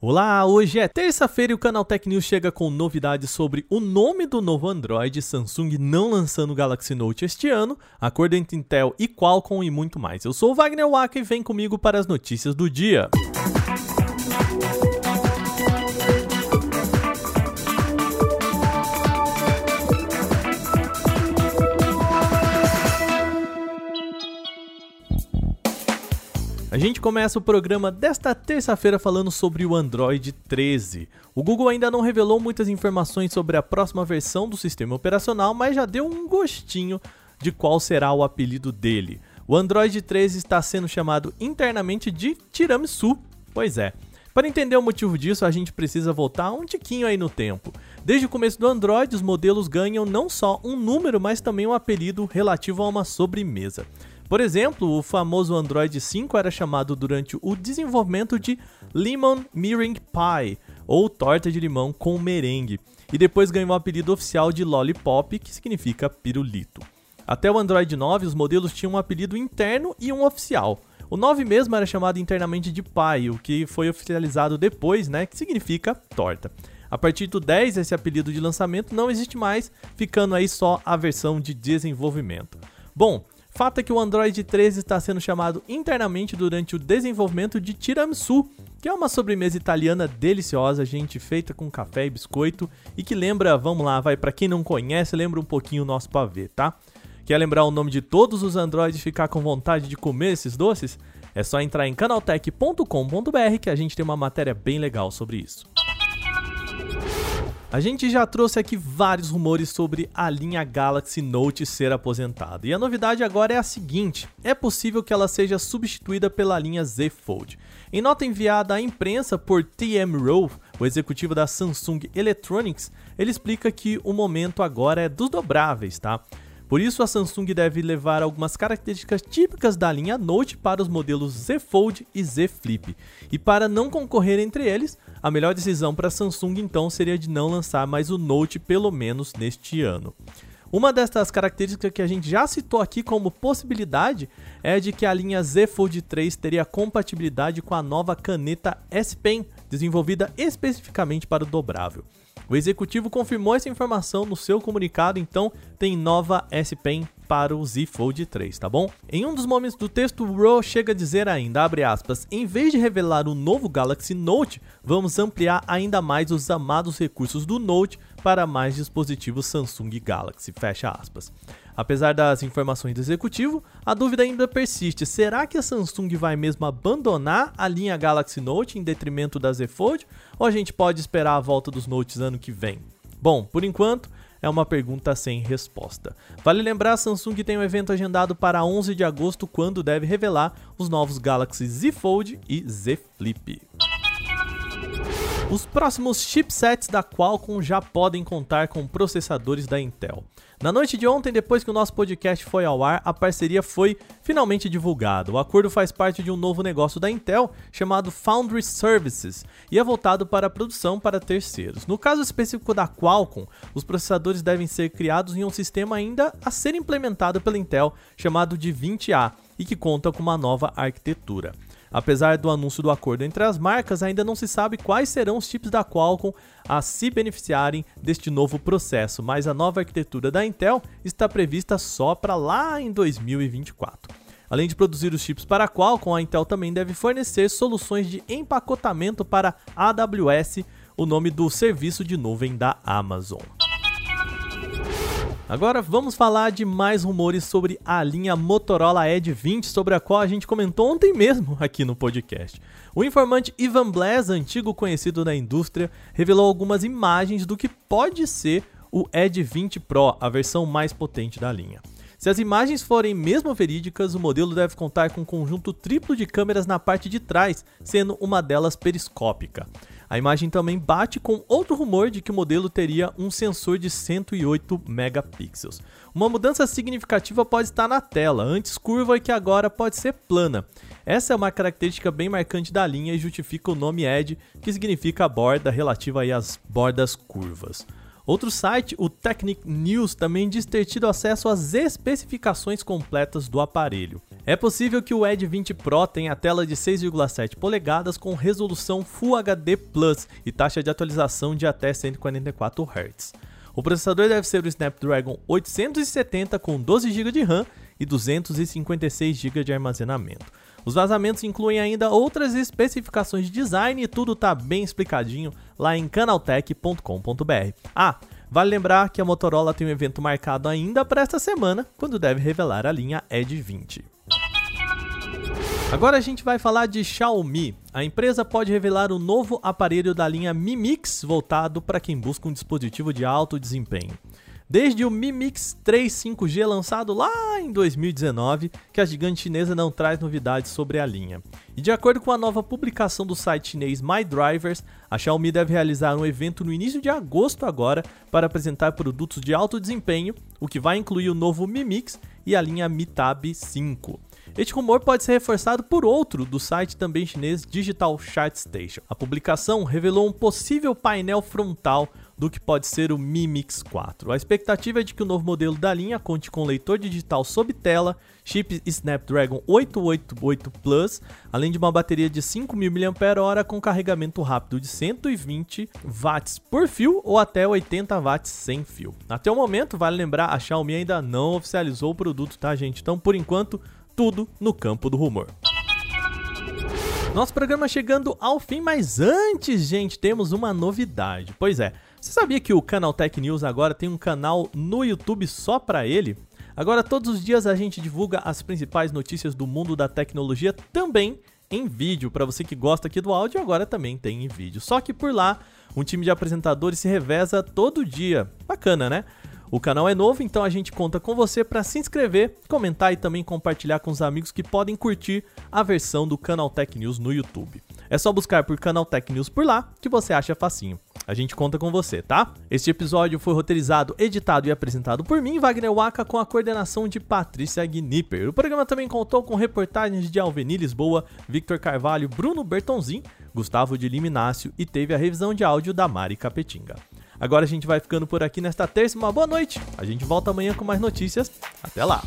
Olá, hoje é terça-feira e o Canal Tech News chega com novidades sobre o nome do novo Android, Samsung não lançando o Galaxy Note este ano, acordo entre Intel e Qualcomm e muito mais. Eu sou o Wagner Waka e vem comigo para as notícias do dia. A gente começa o programa desta terça-feira falando sobre o Android 13. O Google ainda não revelou muitas informações sobre a próxima versão do sistema operacional, mas já deu um gostinho de qual será o apelido dele. O Android 13 está sendo chamado internamente de Tiramisu. Pois é. Para entender o motivo disso, a gente precisa voltar um tiquinho aí no tempo. Desde o começo do Android, os modelos ganham não só um número, mas também um apelido relativo a uma sobremesa. Por exemplo, o famoso Android 5 era chamado durante o desenvolvimento de Lemon Meringue Pie, ou torta de limão com merengue, e depois ganhou o apelido oficial de Lollipop, que significa pirulito. Até o Android 9, os modelos tinham um apelido interno e um oficial. O 9 mesmo era chamado internamente de Pie, o que foi oficializado depois, né, que significa torta. A partir do 10, esse apelido de lançamento não existe mais, ficando aí só a versão de desenvolvimento. Bom, Fato é que o Android 13 está sendo chamado internamente durante o desenvolvimento de tiramisu, que é uma sobremesa italiana deliciosa, gente, feita com café e biscoito e que lembra, vamos lá, vai para quem não conhece, lembra um pouquinho o nosso pavê, tá? Quer lembrar o nome de todos os Androids e ficar com vontade de comer esses doces? É só entrar em canaltech.com.br que a gente tem uma matéria bem legal sobre isso. A gente já trouxe aqui vários rumores sobre a linha Galaxy Note ser aposentada. E a novidade agora é a seguinte: é possível que ela seja substituída pela linha Z Fold. Em nota enviada à imprensa por TM Rowe, o executivo da Samsung Electronics, ele explica que o momento agora é dos dobráveis, tá? Por isso, a Samsung deve levar algumas características típicas da linha Note para os modelos Z Fold e Z Flip. E para não concorrer entre eles, a melhor decisão para a Samsung então seria de não lançar mais o Note pelo menos neste ano. Uma dessas características que a gente já citou aqui como possibilidade é de que a linha Z Fold 3 teria compatibilidade com a nova caneta S Pen, desenvolvida especificamente para o dobrável. O executivo confirmou essa informação no seu comunicado, então tem nova S Pen para o Z Fold 3, tá bom? Em um dos momentos do texto, o Ro chega a dizer ainda, abre aspas, em vez de revelar o novo Galaxy Note, vamos ampliar ainda mais os amados recursos do Note para mais dispositivos Samsung Galaxy, fecha aspas. Apesar das informações do executivo, a dúvida ainda persiste: será que a Samsung vai mesmo abandonar a linha Galaxy Note em detrimento da Z Fold? Ou a gente pode esperar a volta dos Notes ano que vem? Bom, por enquanto, é uma pergunta sem resposta. Vale lembrar, a Samsung tem um evento agendado para 11 de agosto, quando deve revelar os novos Galaxy Z Fold e Z Flip. Os próximos chipsets da Qualcomm já podem contar com processadores da Intel. Na noite de ontem, depois que o nosso podcast foi ao ar, a parceria foi finalmente divulgada. O acordo faz parte de um novo negócio da Intel chamado Foundry Services e é voltado para a produção para terceiros. No caso específico da Qualcomm, os processadores devem ser criados em um sistema ainda a ser implementado pela Intel chamado de 20A e que conta com uma nova arquitetura. Apesar do anúncio do acordo entre as marcas, ainda não se sabe quais serão os chips da Qualcomm a se beneficiarem deste novo processo, mas a nova arquitetura da Intel está prevista só para lá em 2024. Além de produzir os chips para a Qualcomm, a Intel também deve fornecer soluções de empacotamento para AWS, o nome do serviço de nuvem da Amazon. Agora vamos falar de mais rumores sobre a linha Motorola Edge 20, sobre a qual a gente comentou ontem mesmo aqui no podcast. O informante Ivan Blass, antigo conhecido da indústria, revelou algumas imagens do que pode ser o Edge 20 Pro, a versão mais potente da linha. Se as imagens forem mesmo verídicas, o modelo deve contar com um conjunto triplo de câmeras na parte de trás, sendo uma delas periscópica. A imagem também bate com outro rumor de que o modelo teria um sensor de 108 megapixels. Uma mudança significativa pode estar na tela, antes curva e que agora pode ser plana. Essa é uma característica bem marcante da linha e justifica o nome Edge, que significa borda relativa às bordas curvas. Outro site, o Technic News, também diz ter tido acesso às especificações completas do aparelho. É possível que o Edge 20 Pro tenha tela de 6,7 polegadas com resolução Full HD Plus e taxa de atualização de até 144 Hz. O processador deve ser o Snapdragon 870 com 12 GB de RAM e 256 GB de armazenamento. Os vazamentos incluem ainda outras especificações de design e tudo está bem explicadinho lá em canaltech.com.br. Ah, vale lembrar que a Motorola tem um evento marcado ainda para esta semana, quando deve revelar a linha Edge 20. Agora a gente vai falar de Xiaomi. A empresa pode revelar o novo aparelho da linha Mi Mix voltado para quem busca um dispositivo de alto desempenho. Desde o Mi Mix 3 5G lançado lá em 2019, que a gigante chinesa não traz novidades sobre a linha. E de acordo com a nova publicação do site chinês My Drivers, a Xiaomi deve realizar um evento no início de agosto agora para apresentar produtos de alto desempenho, o que vai incluir o novo Mi Mix e a linha Mi Tab 5. Este rumor pode ser reforçado por outro do site também chinês Digital Chart Station. A publicação revelou um possível painel frontal do que pode ser o Mi Mix 4. A expectativa é de que o novo modelo da linha conte com leitor digital sob tela, chip Snapdragon 888 Plus, além de uma bateria de 5.000 mAh com carregamento rápido de 120 watts por fio ou até 80 watts sem fio. Até o momento, vale lembrar, a Xiaomi ainda não oficializou o produto, tá gente? Então, por enquanto, tudo no campo do rumor. Nosso programa chegando ao fim, mas antes, gente, temos uma novidade. Pois é, você sabia que o Canal Tech News agora tem um canal no YouTube só para ele? Agora todos os dias a gente divulga as principais notícias do mundo da tecnologia também em vídeo. Para você que gosta aqui do áudio, agora também tem em vídeo. Só que por lá, um time de apresentadores se reveza todo dia. Bacana, né? O canal é novo, então a gente conta com você para se inscrever, comentar e também compartilhar com os amigos que podem curtir a versão do Canal Tech News no YouTube. É só buscar por Canal Tech News por lá que você acha facinho. A gente conta com você, tá? Este episódio foi roteirizado, editado e apresentado por mim, Wagner Waka, com a coordenação de Patrícia Gnipper. O programa também contou com reportagens de Alveni Lisboa, Victor Carvalho, Bruno Bertonzin, Gustavo de Liminácio e teve a revisão de áudio da Mari Capetinga. Agora a gente vai ficando por aqui nesta terça. Uma boa noite. A gente volta amanhã com mais notícias. Até lá.